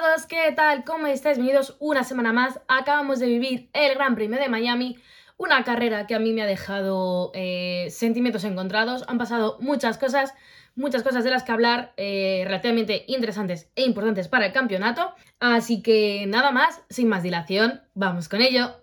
todos, ¿qué tal? ¿Cómo estáis? Bienvenidos una semana más. Acabamos de vivir el Gran Premio de Miami, una carrera que a mí me ha dejado eh, sentimientos encontrados. Han pasado muchas cosas, muchas cosas de las que hablar, eh, relativamente interesantes e importantes para el campeonato. Así que nada más, sin más dilación, vamos con ello.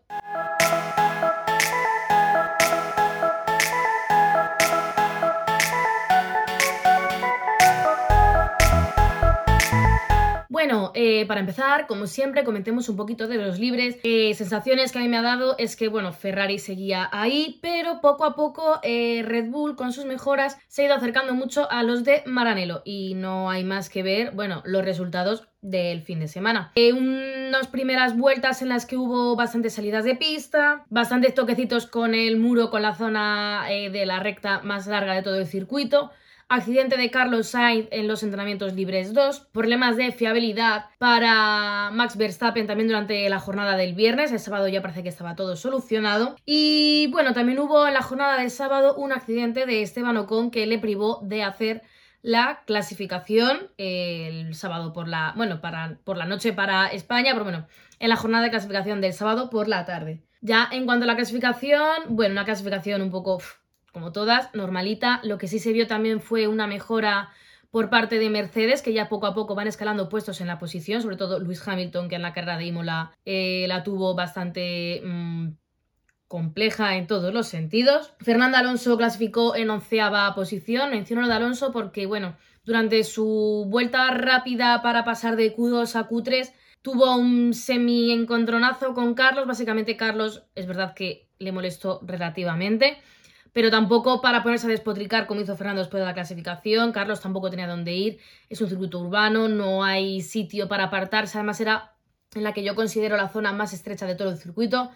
Bueno, eh, para empezar, como siempre, comentemos un poquito de los libres. Eh, sensaciones que a mí me ha dado es que, bueno, Ferrari seguía ahí, pero poco a poco eh, Red Bull con sus mejoras se ha ido acercando mucho a los de Maranello y no hay más que ver, bueno, los resultados del fin de semana. unas primeras vueltas en las que hubo bastantes salidas de pista, bastantes toquecitos con el muro, con la zona de la recta más larga de todo el circuito accidente de Carlos Sainz en los entrenamientos libres 2, problemas de fiabilidad para Max Verstappen también durante la jornada del viernes, el sábado ya parece que estaba todo solucionado y bueno, también hubo en la jornada del sábado un accidente de Esteban Ocon que le privó de hacer la clasificación el sábado por la, bueno, para, por la noche para España, pero bueno, en la jornada de clasificación del sábado por la tarde. Ya en cuanto a la clasificación, bueno, una clasificación un poco como todas, normalita. Lo que sí se vio también fue una mejora por parte de Mercedes, que ya poco a poco van escalando puestos en la posición, sobre todo Luis Hamilton, que en la carrera de Imola eh, la tuvo bastante mm, compleja en todos los sentidos. Fernando Alonso clasificó en onceava posición, menciono lo de Alonso porque, bueno, durante su vuelta rápida para pasar de Q2 a Q3, tuvo un semi-encontronazo con Carlos, básicamente Carlos es verdad que le molestó relativamente pero tampoco para ponerse a despotricar como hizo Fernando después de la clasificación. Carlos tampoco tenía dónde ir, es un circuito urbano, no hay sitio para apartarse, además era en la que yo considero la zona más estrecha de todo el circuito.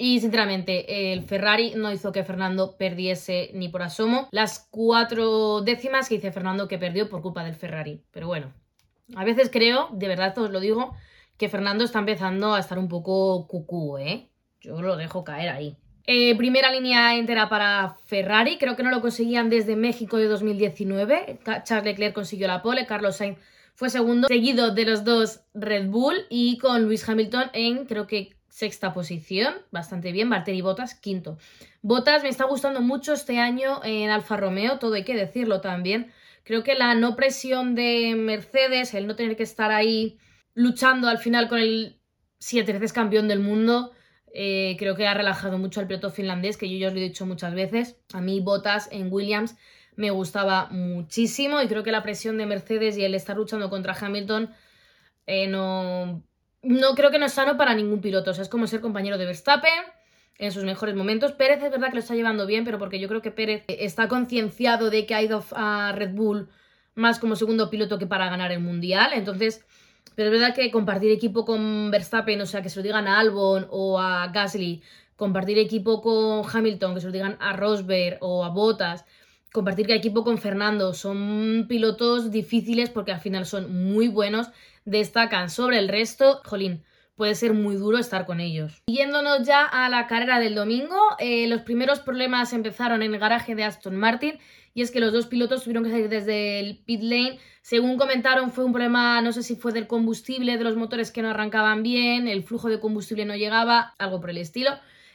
Y sinceramente, el Ferrari no hizo que Fernando perdiese ni por asomo las cuatro décimas que dice Fernando que perdió por culpa del Ferrari. Pero bueno, a veces creo, de verdad os lo digo, que Fernando está empezando a estar un poco cucú, ¿eh? Yo lo dejo caer ahí. Eh, primera línea entera para Ferrari, creo que no lo conseguían desde México de 2019. Charles Leclerc consiguió la pole, Carlos Sainz fue segundo, seguido de los dos Red Bull y con Luis Hamilton en creo que sexta posición, bastante bien, Valtteri Bottas quinto. Bottas me está gustando mucho este año en Alfa Romeo, todo hay que decirlo también. Creo que la no presión de Mercedes, el no tener que estar ahí luchando al final con el siete veces campeón del mundo, eh, creo que ha relajado mucho al piloto finlandés, que yo ya os lo he dicho muchas veces. A mí Botas en Williams me gustaba muchísimo y creo que la presión de Mercedes y el estar luchando contra Hamilton eh, no, no creo que no es sano para ningún piloto. O sea, es como ser compañero de Verstappen en sus mejores momentos. Pérez es verdad que lo está llevando bien, pero porque yo creo que Pérez está concienciado de que ha ido a Red Bull más como segundo piloto que para ganar el Mundial. Entonces pero es verdad que compartir equipo con Verstappen, o sea, que se lo digan a Albon o a Gasly, compartir equipo con Hamilton, que se lo digan a Rosberg o a Bottas, compartir equipo con Fernando, son pilotos difíciles porque al final son muy buenos, destacan sobre el resto, jolín, puede ser muy duro estar con ellos. Yéndonos ya a la carrera del domingo, eh, los primeros problemas empezaron en el garaje de Aston Martin y es que los dos pilotos tuvieron que salir desde el pit lane. Según comentaron, fue un problema, no sé si fue del combustible, de los motores que no arrancaban bien, el flujo de combustible no llegaba, algo por el estilo.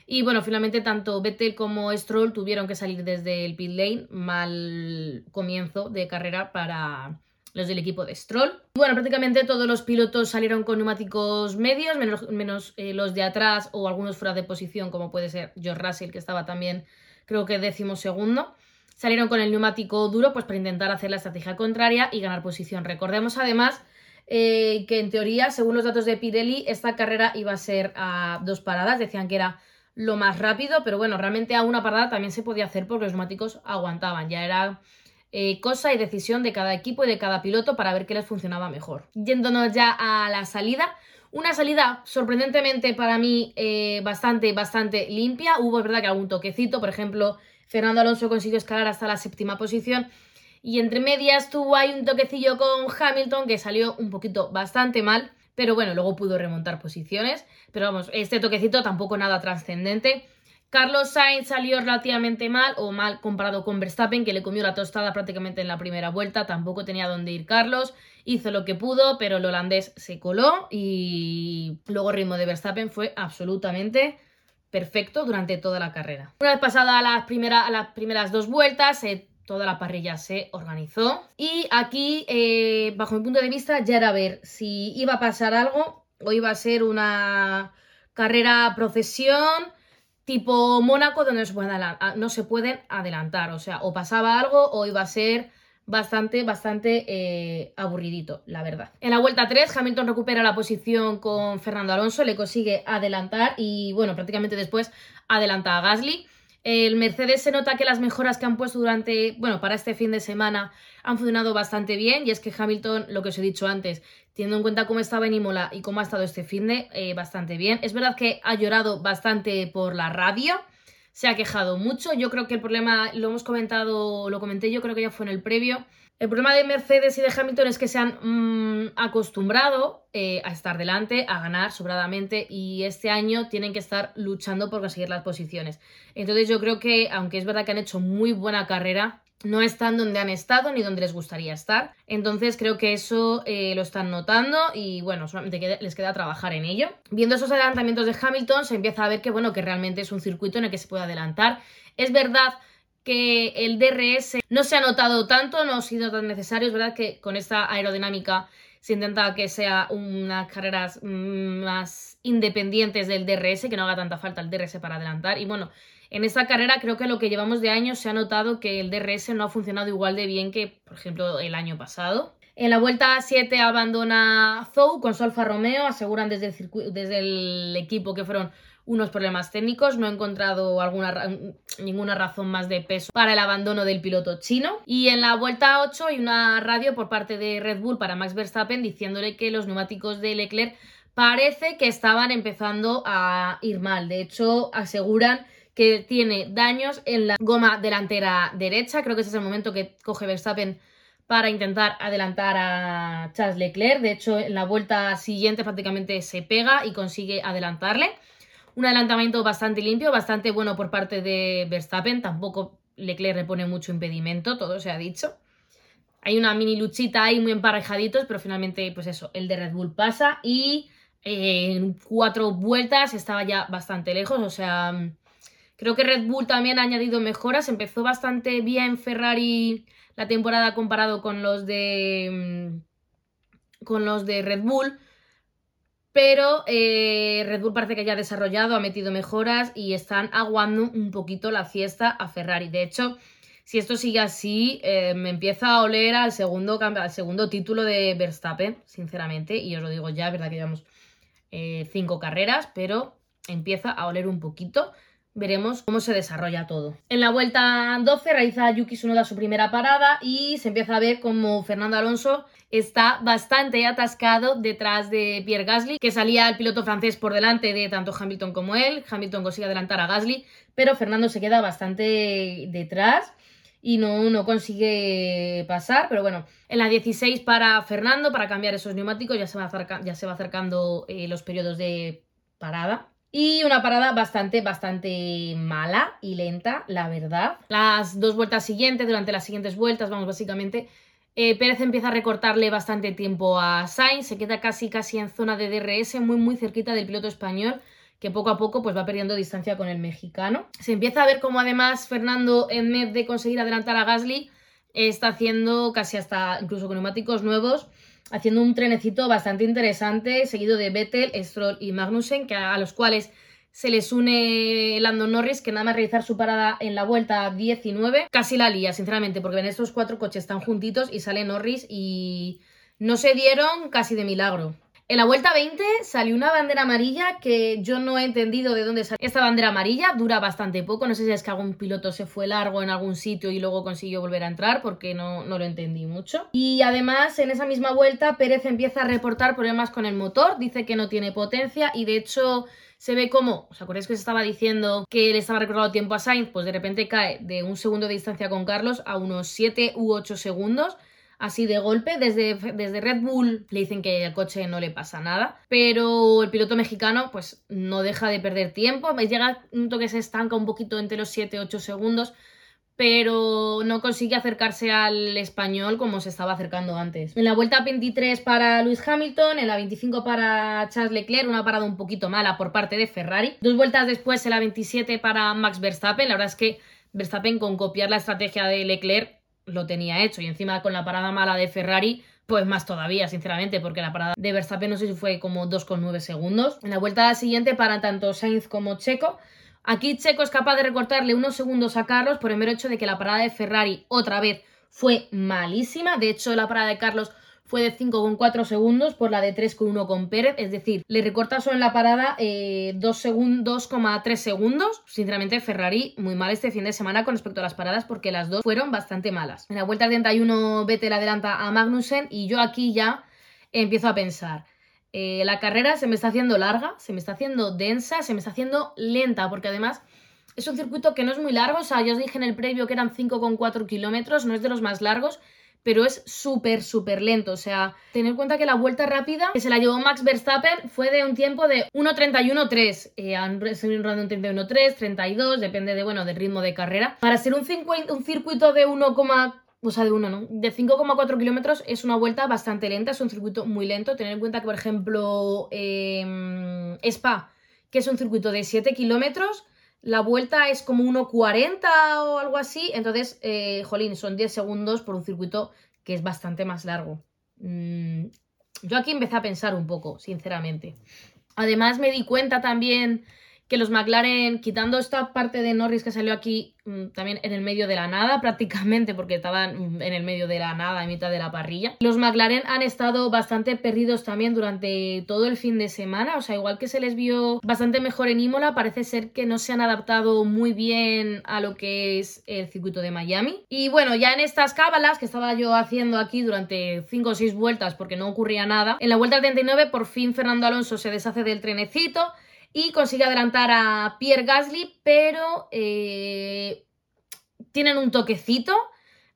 Y bueno, finalmente tanto Vettel como Stroll tuvieron que salir desde el pit lane, mal comienzo de carrera para los del equipo de Stroll. Bueno, prácticamente todos los pilotos salieron con neumáticos medios, menos, menos eh, los de atrás o algunos fuera de posición, como puede ser George Russell, que estaba también, creo que décimo segundo salieron con el neumático duro pues para intentar hacer la estrategia contraria y ganar posición. Recordemos además eh, que en teoría, según los datos de Pirelli, esta carrera iba a ser a dos paradas, decían que era lo más rápido, pero bueno, realmente a una parada también se podía hacer porque los neumáticos aguantaban, ya era eh, cosa y decisión de cada equipo y de cada piloto para ver qué les funcionaba mejor. Yéndonos ya a la salida, una salida sorprendentemente para mí eh, bastante, bastante limpia, hubo es verdad que algún toquecito, por ejemplo Fernando Alonso consiguió escalar hasta la séptima posición. Y entre medias tuvo ahí un toquecillo con Hamilton que salió un poquito bastante mal. Pero bueno, luego pudo remontar posiciones. Pero vamos, este toquecito tampoco nada trascendente. Carlos Sainz salió relativamente mal o mal comparado con Verstappen, que le comió la tostada prácticamente en la primera vuelta. Tampoco tenía dónde ir Carlos. Hizo lo que pudo, pero el holandés se coló y luego el ritmo de Verstappen fue absolutamente perfecto durante toda la carrera. Una vez pasada las, las primeras dos vueltas, eh, toda la parrilla se organizó. Y aquí, eh, bajo mi punto de vista, ya era ver si iba a pasar algo o iba a ser una carrera procesión tipo Mónaco donde no se, pueden adelantar. O sea, o pasaba algo o iba a ser bastante, bastante eh, aburridito, la verdad. En la vuelta 3, Hamilton recupera la posición con Fernando Alonso, le consigue adelantar y, bueno, prácticamente después adelanta a Gasly. El Mercedes se nota que las mejoras que han puesto durante, bueno, para este fin de semana han funcionado bastante bien y es que Hamilton, lo que os he dicho antes, teniendo en cuenta cómo estaba en Imola y cómo ha estado este fin de, eh, bastante bien. Es verdad que ha llorado bastante por la radio, se ha quejado mucho. Yo creo que el problema, lo hemos comentado, lo comenté yo creo que ya fue en el previo, el problema de Mercedes y de Hamilton es que se han mm, acostumbrado eh, a estar delante, a ganar sobradamente y este año tienen que estar luchando por conseguir las posiciones. Entonces yo creo que, aunque es verdad que han hecho muy buena carrera, no están donde han estado ni donde les gustaría estar. Entonces creo que eso eh, lo están notando y bueno, solamente les queda trabajar en ello. Viendo esos adelantamientos de Hamilton se empieza a ver que bueno, que realmente es un circuito en el que se puede adelantar. Es verdad que el DRS no se ha notado tanto, no ha sido tan necesario. Es verdad que con esta aerodinámica se intenta que sea unas carreras más independientes del DRS, que no haga tanta falta el DRS para adelantar. Y bueno, en esta carrera creo que lo que llevamos de año se ha notado que el DRS no ha funcionado igual de bien que, por ejemplo, el año pasado. En la vuelta 7 abandona Zou con Solfa Romeo, aseguran desde el equipo que fueron unos problemas técnicos. No he encontrado alguna, ninguna razón más de peso para el abandono del piloto chino. Y en la vuelta 8 hay una radio por parte de Red Bull para Max Verstappen diciéndole que los neumáticos de Leclerc parece que estaban empezando a ir mal. De hecho, aseguran que tiene daños en la goma delantera derecha. Creo que ese es el momento que coge Verstappen para intentar adelantar a Charles Leclerc. De hecho, en la vuelta siguiente prácticamente se pega y consigue adelantarle. Un adelantamiento bastante limpio, bastante bueno por parte de Verstappen. Tampoco Leclerc le pone mucho impedimento, todo se ha dicho. Hay una mini luchita ahí muy emparejaditos, pero finalmente, pues eso, el de Red Bull pasa y eh, en cuatro vueltas estaba ya bastante lejos. O sea, creo que Red Bull también ha añadido mejoras. Empezó bastante bien Ferrari la temporada comparado con los de. Mm, con los de Red Bull pero eh, Red Bull parece que ya ha desarrollado, ha metido mejoras y están aguando un poquito la fiesta a Ferrari. De hecho, si esto sigue así, eh, me empieza a oler al segundo, al segundo título de Verstappen, sinceramente, y os lo digo ya, verdad que llevamos eh, cinco carreras, pero empieza a oler un poquito. Veremos cómo se desarrolla todo. En la vuelta 12 realiza Yuki Tsunoda su primera parada y se empieza a ver como Fernando Alonso está bastante atascado detrás de Pierre Gasly, que salía el piloto francés por delante de tanto Hamilton como él. Hamilton consigue adelantar a Gasly, pero Fernando se queda bastante detrás y no, no consigue pasar. Pero bueno, en la 16 para Fernando, para cambiar esos neumáticos, ya se va, ya se va acercando eh, los periodos de parada. Y una parada bastante, bastante mala y lenta, la verdad. Las dos vueltas siguientes, durante las siguientes vueltas, vamos, básicamente, eh, Pérez empieza a recortarle bastante tiempo a Sainz, se queda casi, casi en zona de DRS, muy, muy cerquita del piloto español, que poco a poco pues va perdiendo distancia con el mexicano. Se empieza a ver cómo además Fernando, en vez de conseguir adelantar a Gasly, está haciendo casi hasta, incluso neumáticos nuevos, haciendo un trenecito bastante interesante, seguido de Vettel, Stroll y Magnussen, que a, los cuales se les une Lando Norris, que nada más realizar su parada en la vuelta 19, casi la lía, sinceramente, porque ven estos cuatro coches están juntitos y sale Norris y no se dieron casi de milagro. En la vuelta 20 salió una bandera amarilla que yo no he entendido de dónde salió esta bandera amarilla. Dura bastante poco. No sé si es que algún piloto se fue largo en algún sitio y luego consiguió volver a entrar porque no, no lo entendí mucho. Y además, en esa misma vuelta, Pérez empieza a reportar problemas con el motor. Dice que no tiene potencia y de hecho se ve como, ¿os acordáis que se estaba diciendo que le estaba recortando tiempo a Sainz? Pues de repente cae de un segundo de distancia con Carlos a unos 7 u 8 segundos así de golpe. Desde, desde Red Bull le dicen que al coche no le pasa nada, pero el piloto mexicano pues no deja de perder tiempo. Llega un toque se estanca un poquito entre los 7-8 segundos, pero no consigue acercarse al español como se estaba acercando antes. En la vuelta 23 para Luis Hamilton, en la 25 para Charles Leclerc, una parada un poquito mala por parte de Ferrari. Dos vueltas después en la 27 para Max Verstappen, la verdad es que Verstappen con copiar la estrategia de Leclerc lo tenía hecho y encima con la parada mala de Ferrari pues más todavía, sinceramente, porque la parada de Verstappen no sé si fue como 2,9 segundos. En la vuelta siguiente para tanto Sainz como Checo, Aquí Checo es capaz de recortarle unos segundos a Carlos por el mero hecho de que la parada de Ferrari otra vez fue malísima. De hecho, la parada de Carlos fue de 5,4 segundos por la de 3,1 con Pérez. Es decir, le recorta solo en la parada eh, 2,3 segundos. Sinceramente, Ferrari muy mal este fin de semana con respecto a las paradas porque las dos fueron bastante malas. En la vuelta 31 Vettel adelanta a Magnussen y yo aquí ya empiezo a pensar. Eh, la carrera se me está haciendo larga, se me está haciendo densa, se me está haciendo lenta, porque además es un circuito que no es muy largo, o sea, ya os dije en el previo que eran 5,4 kilómetros, no es de los más largos, pero es súper, súper lento. O sea, tener en cuenta que la vuelta rápida que se la llevó Max Verstappen fue de un tiempo de 1.31.3. Eh, han un 31.3, 32, depende de, bueno, del ritmo de carrera. Para ser un, un circuito de 1, o sea, de uno, ¿no? De 5,4 kilómetros es una vuelta bastante lenta, es un circuito muy lento. Tener en cuenta que, por ejemplo, eh, Spa, que es un circuito de 7 kilómetros, la vuelta es como 1,40 o algo así. Entonces, eh, jolín, son 10 segundos por un circuito que es bastante más largo. Mm, yo aquí empecé a pensar un poco, sinceramente. Además, me di cuenta también que los McLaren, quitando esta parte de Norris que salió aquí mm, también en el medio de la nada prácticamente, porque estaban mm, en el medio de la nada, en mitad de la parrilla, los McLaren han estado bastante perdidos también durante todo el fin de semana, o sea, igual que se les vio bastante mejor en Imola, parece ser que no se han adaptado muy bien a lo que es el circuito de Miami. Y bueno, ya en estas cábalas que estaba yo haciendo aquí durante 5 o 6 vueltas porque no ocurría nada, en la vuelta 39 por fin Fernando Alonso se deshace del trenecito, y consigue adelantar a Pierre Gasly, pero eh, tienen un toquecito.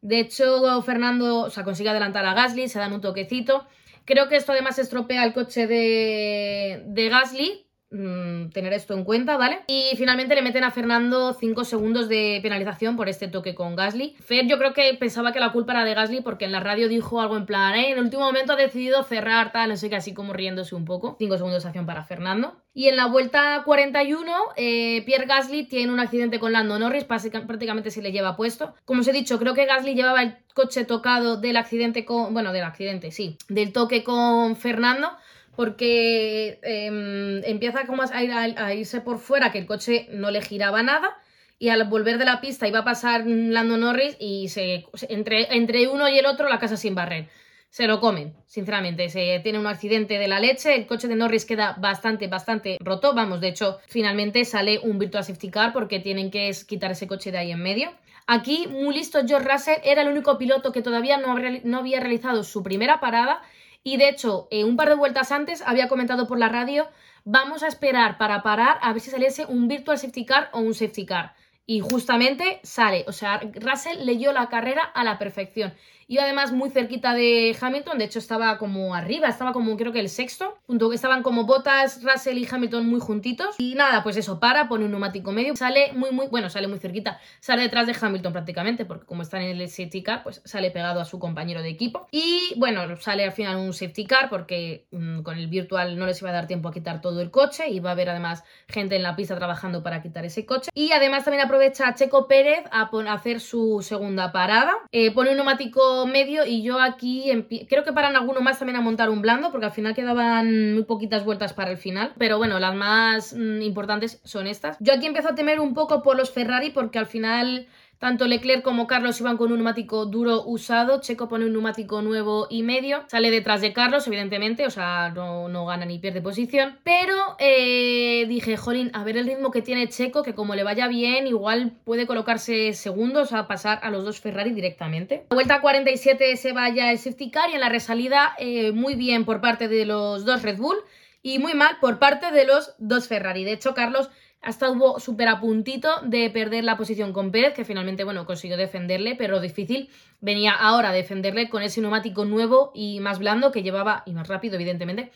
De hecho, Fernando, o consigue adelantar a Gasly, se dan un toquecito. Creo que esto además estropea el coche de, de Gasly, Mm, tener esto en cuenta, ¿vale? Y finalmente le meten a Fernando 5 segundos de penalización por este toque con Gasly. Fer yo creo que pensaba que la culpa era de Gasly porque en la radio dijo algo en plan, eh, en el último momento ha decidido cerrar, tal, no sé qué, así como riéndose un poco. 5 segundos de acción para Fernando. Y en la vuelta 41, eh, Pierre Gasly tiene un accidente con Lando Norris, prácticamente se le lleva puesto. Como os he dicho, creo que Gasly llevaba el coche tocado del accidente con, bueno, del accidente, sí, del toque con Fernando porque em, empieza como a, irse por fuera, que el coche no le giraba nada, y al volver de la pista iba a pasar Lando Norris y se, entre, entre uno y el otro la casa sin barrer. Se lo comen, sinceramente. Se tiene un accidente de la leche, el coche de Norris queda bastante, bastante roto. Vamos, de hecho, finalmente sale un Virtual Safety Car porque tienen que quitar ese coche de ahí en medio. Aquí, muy listo, George Russell era el único piloto que todavía no había realizado su primera parada y de hecho, eh, un par de vueltas antes había comentado por la radio, vamos a esperar para parar a ver si saliese un virtual safety car o un safety car. Y justamente sale, o sea, Russell leyó la carrera a la perfección. Iba además muy cerquita de Hamilton, de hecho estaba como arriba, estaba como creo que el sexto, junto que estaban como Botas, Russell y Hamilton muy juntitos. Y nada, pues eso, para, pone un neumático medio, sale muy, muy, bueno, sale muy cerquita, sale detrás de Hamilton prácticamente, porque como está en el safety car, pues sale pegado a su compañero de equipo. Y bueno, sale al final un safety car, porque mm, con el virtual no les iba a dar tiempo a quitar todo el coche, y va a haber además gente en la pista trabajando para quitar ese coche. Y además también aprovecha Checo Pérez a, hacer su segunda parada, eh, pone un neumático medio y yo aquí creo que paran alguno más también a montar un blando porque al final quedaban muy poquitas vueltas para el final, pero bueno, las más mm, importantes son estas. Yo aquí empiezo a temer un poco por los Ferrari porque al final tanto Leclerc como Carlos iban con un neumático duro usado. Checo pone un neumático nuevo y medio. Sale detrás de Carlos, evidentemente. O sea, no, gana ni pierde posición. Pero eh, dije, jolín, a ver el ritmo que tiene Checo, que como le vaya bien, igual puede colocarse segundos a pasar a los dos Ferrari directamente. La vuelta 47 se vaya el safety car y en la resalida eh, muy bien por parte de los dos Red Bull y muy mal por parte de los dos Ferrari. De hecho, Carlos hasta hubo súper a puntito de perder la posición con Pérez, que finalmente, bueno, consiguió defenderle, pero difícil venía ahora a defenderle con ese neumático nuevo y más blando que llevaba, y más rápido, evidentemente,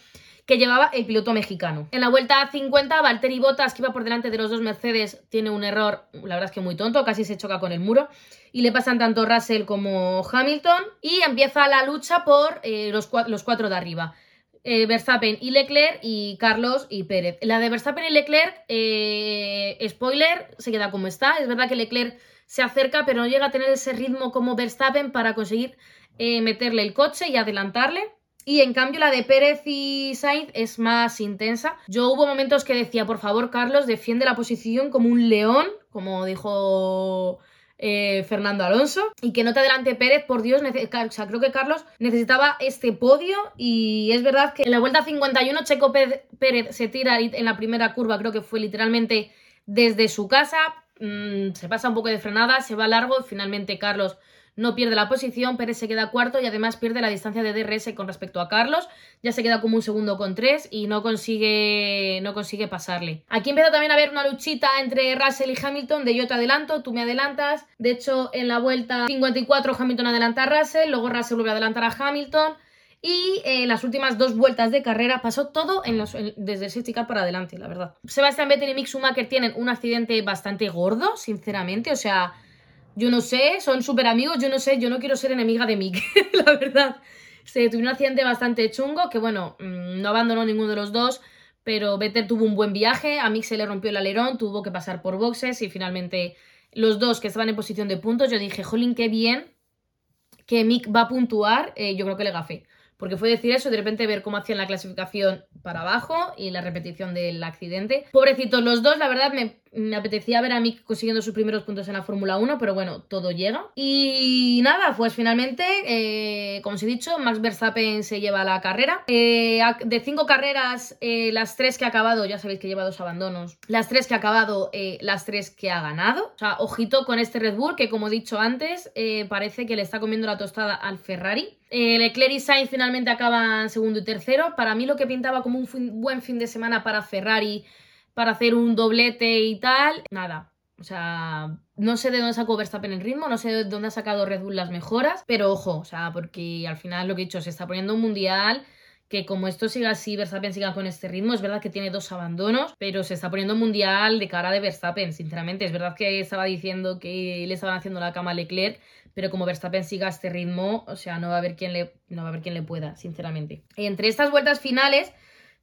que llevaba el piloto mexicano. En la vuelta 50, Valtteri Bottas, que iba por delante de los dos Mercedes, tiene un error, la verdad es que muy tonto, casi se choca con el muro, y le pasan tanto Russell como Hamilton, y empieza la lucha por eh, los, los cuatro de arriba. Eh, Verstappen y Leclerc y Carlos y Pérez. La de Verstappen y Leclerc, eh, spoiler, se queda como está. Es verdad que Leclerc se acerca, pero no llega a tener ese ritmo como Verstappen para conseguir eh, meterle el coche y adelantarle. Y en cambio la de Pérez y Sainz es más intensa. Yo hubo momentos que decía, por favor, Carlos, defiende la posición como un león, como dijo eh, Fernando Alonso y que no te adelante Pérez, por Dios, creo que Carlos necesitaba este podio y es verdad que en la vuelta 51 Checo Pérez se tira en la primera curva, creo que fue literalmente desde su casa, mm, se pasa un poco de frenada, se va largo finalmente Carlos no pierde la posición, Pérez se queda cuarto y además pierde la distancia de DRS con respecto a Carlos, ya se queda como un segundo con tres y no consigue, no consigue pasarle. Aquí empieza también a haber una luchita entre Russell y Hamilton de yo te adelanto, tú me adelantas, de hecho en la vuelta 54 Hamilton adelanta a Russell, luego Russell vuelve a adelantar a Hamilton, y en las últimas dos vueltas de carrera pasó todo en los, desde el safety car para adelante, la verdad. Sebastián Vettel y Mick Schumacher tienen un accidente bastante gordo, sinceramente. O sea, yo no sé, son súper amigos, yo no sé, yo no quiero ser enemiga de Mick, la verdad. Se tuvo un accidente bastante chungo, que bueno, mm, no abandonó ninguno de los dos, pero Vettel tuvo un buen viaje, a Mick se le rompió el alerón, tuvo que pasar por boxes y finalmente los dos que estaban en posición de puntos, yo dije, jolín, qué bien que Mick va a puntuar, eh, yo creo que le gafé. Porque fue decir eso de repente ver cómo hacían la clasificación para abajo y la repetición del accidente. Pobrecitos los dos, la verdad me, apetecía ver a Mick consiguiendo sus primeros puntos en la Fórmula 1, pero bueno, todo llega. Y nada, pues finalmente, eh, como os he dicho, Max Verstappen se lleva la carrera. Eh, de cinco carreras, eh, las tres que ha acabado, ya sabéis que lleva dos abandonos, las tres que ha acabado, las tres que ha ganado. O sea, ojito con este Red Bull que como he dicho antes, parece que le está comiendo la tostada al Ferrari. Leclerc y Sainz finalmente acaban segundo y tercero. Para mí lo que pintaba como un buen fin de semana para Ferrari, para hacer un doblete y tal, nada. O sea, no sé de dónde sacó Verstappen el ritmo, no sé de dónde ha sacado Red Bull las mejoras, pero ojo, o sea, porque al final lo que he dicho, se está poniendo un mundial que como esto siga así, Verstappen siga con este ritmo, es verdad que tiene dos abandonos, pero se está poniendo mundial de cara de Verstappen, sinceramente. Es verdad que estaba diciendo que le estaban haciendo la cama a Leclerc, pero como Verstappen siga este ritmo, o sea, no va a haber quien le, no va a haber quien le pueda, sinceramente. Entre estas vueltas finales,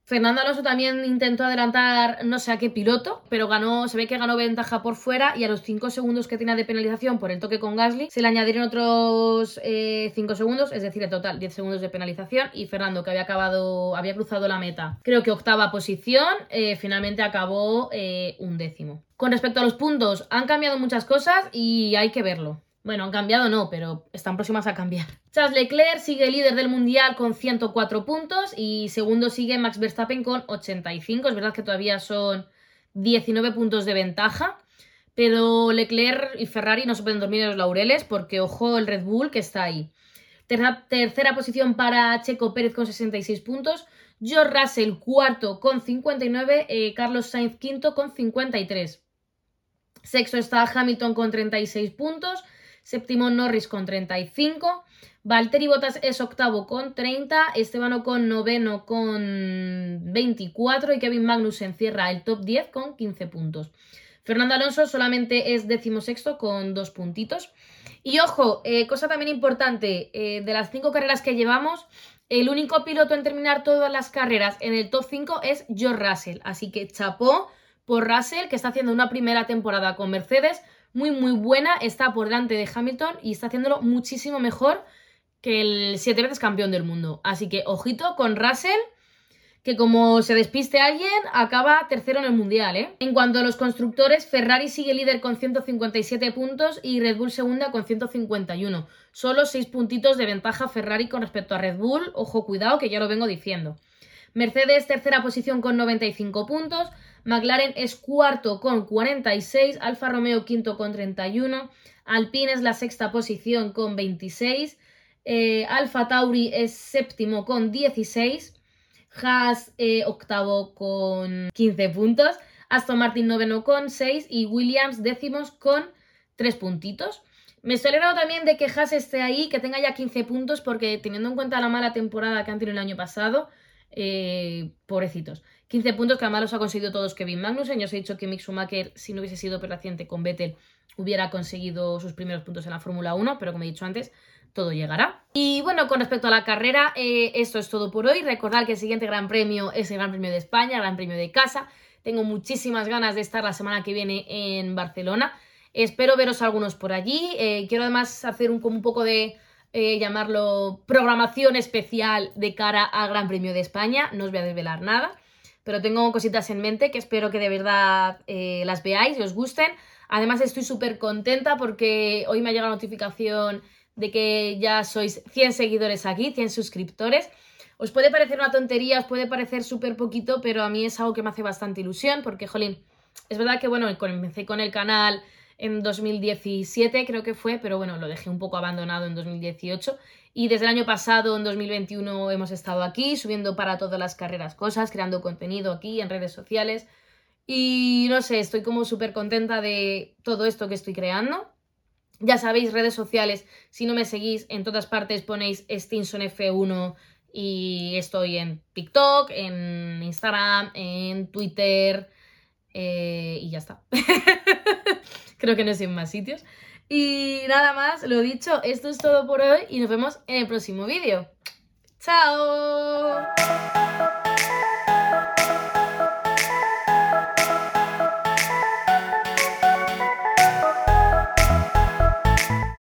Fernando Alonso también intentó adelantar no sé a qué piloto, pero ganó, se ve que ganó ventaja por fuera y a los 5 segundos que tenía de penalización por el toque con Gasly se le añadieron otros 5 eh, segundos, es decir, en total 10 segundos de penalización y Fernando que había acabado, había cruzado la meta, creo que octava posición, eh, finalmente acabó eh, un décimo. Con respecto a los puntos, han cambiado muchas cosas y hay que verlo. Bueno, han cambiado no, pero están próximas a cambiar. Charles Leclerc sigue líder del mundial con 104 puntos y segundo sigue Max Verstappen con 85. Es verdad que todavía son 19 puntos de ventaja, pero Leclerc y Ferrari no se pueden dormir en los laureles porque ojo el Red Bull que está ahí. Tercera, posición para Checo Pérez con 66 puntos. George Russell cuarto con 59. Eh, Carlos Sainz quinto con 53. Sexto está Hamilton con 36 puntos. Séptimo Norris con 35. Valtteri Bottas es octavo con 30. Esteban con noveno con 24. Y Kevin Magnus encierra el top 10 con 15 puntos. Fernando Alonso solamente es decimosexto con dos puntitos. Y ojo, eh, cosa también importante, eh, de las cinco carreras que llevamos, el único piloto en terminar todas las carreras en el top 5 es George Russell. Así que chapó por Russell, que está haciendo una primera temporada con Mercedes muy, muy buena. Está por delante de Hamilton y está haciéndolo muchísimo mejor que el siete veces campeón del mundo. Así que ojito con Russell, que como se despiste alguien, acaba tercero en el mundial. ¿eh? En cuanto a los constructores, Ferrari sigue líder con 157 puntos y Red Bull segunda con 151. Solo 6 puntitos de ventaja Ferrari con respecto a Red Bull. Ojo, cuidado, que ya lo vengo diciendo. Mercedes tercera posición con 95 puntos. McLaren es cuarto con 46, Alfa Romeo quinto con 31, Alpine es la sexta posición con 26, eh, Alfa Tauri es séptimo con 16, Haas eh, octavo con 15 puntos, Aston Martin noveno con 6 y Williams décimos con 3 puntitos. Me estoy alegrando también de que Haas esté ahí, que tenga ya 15 puntos, porque teniendo en cuenta la mala temporada que han tenido el año pasado, eh, pobrecitos. 15 puntos que además los ha conseguido todos Kevin Magnussen. Yo os he dicho que Mick Schumacher, si no hubiese sido paciente con Vettel, hubiera conseguido sus primeros puntos en la Fórmula 1, pero como he dicho antes, todo llegará. Y bueno, con respecto a la carrera, eh, esto es todo por hoy. Recordad que el siguiente Gran Premio es el Gran Premio de España, Gran Premio de casa. Tengo muchísimas ganas de estar la semana que viene en Barcelona. Espero veros algunos por allí. Eh, quiero además hacer un poco de, eh, llamarlo, programación especial de cara al Gran Premio de España. No os voy a desvelar nada, pero tengo cositas en mente que espero que de verdad las veáis y os gusten. Además estoy súper contenta porque hoy me ha llegado la notificación de que ya sois 100 seguidores aquí, 100 suscriptores. Os puede parecer una tontería, os puede parecer súper poquito, pero a mí es algo que me hace bastante ilusión porque, jolín, es verdad que, bueno, comencé con el canal en 2017, creo que fue, pero bueno, lo dejé un poco abandonado en 2018. Y desde el año pasado, en 2021, hemos estado aquí subiendo para todas las carreras cosas, creando contenido aquí en redes sociales. Y no sé, estoy como súper contenta de todo esto que estoy creando. Ya sabéis, redes sociales, si no me seguís, en todas partes ponéis Stinson F1 y estoy en TikTok, en Instagram, en Twitter eh, y ya está. Creo que no sé en más sitios. Y nada más, lo dicho, esto es todo por hoy y nos vemos en el próximo vídeo. ¡Chao!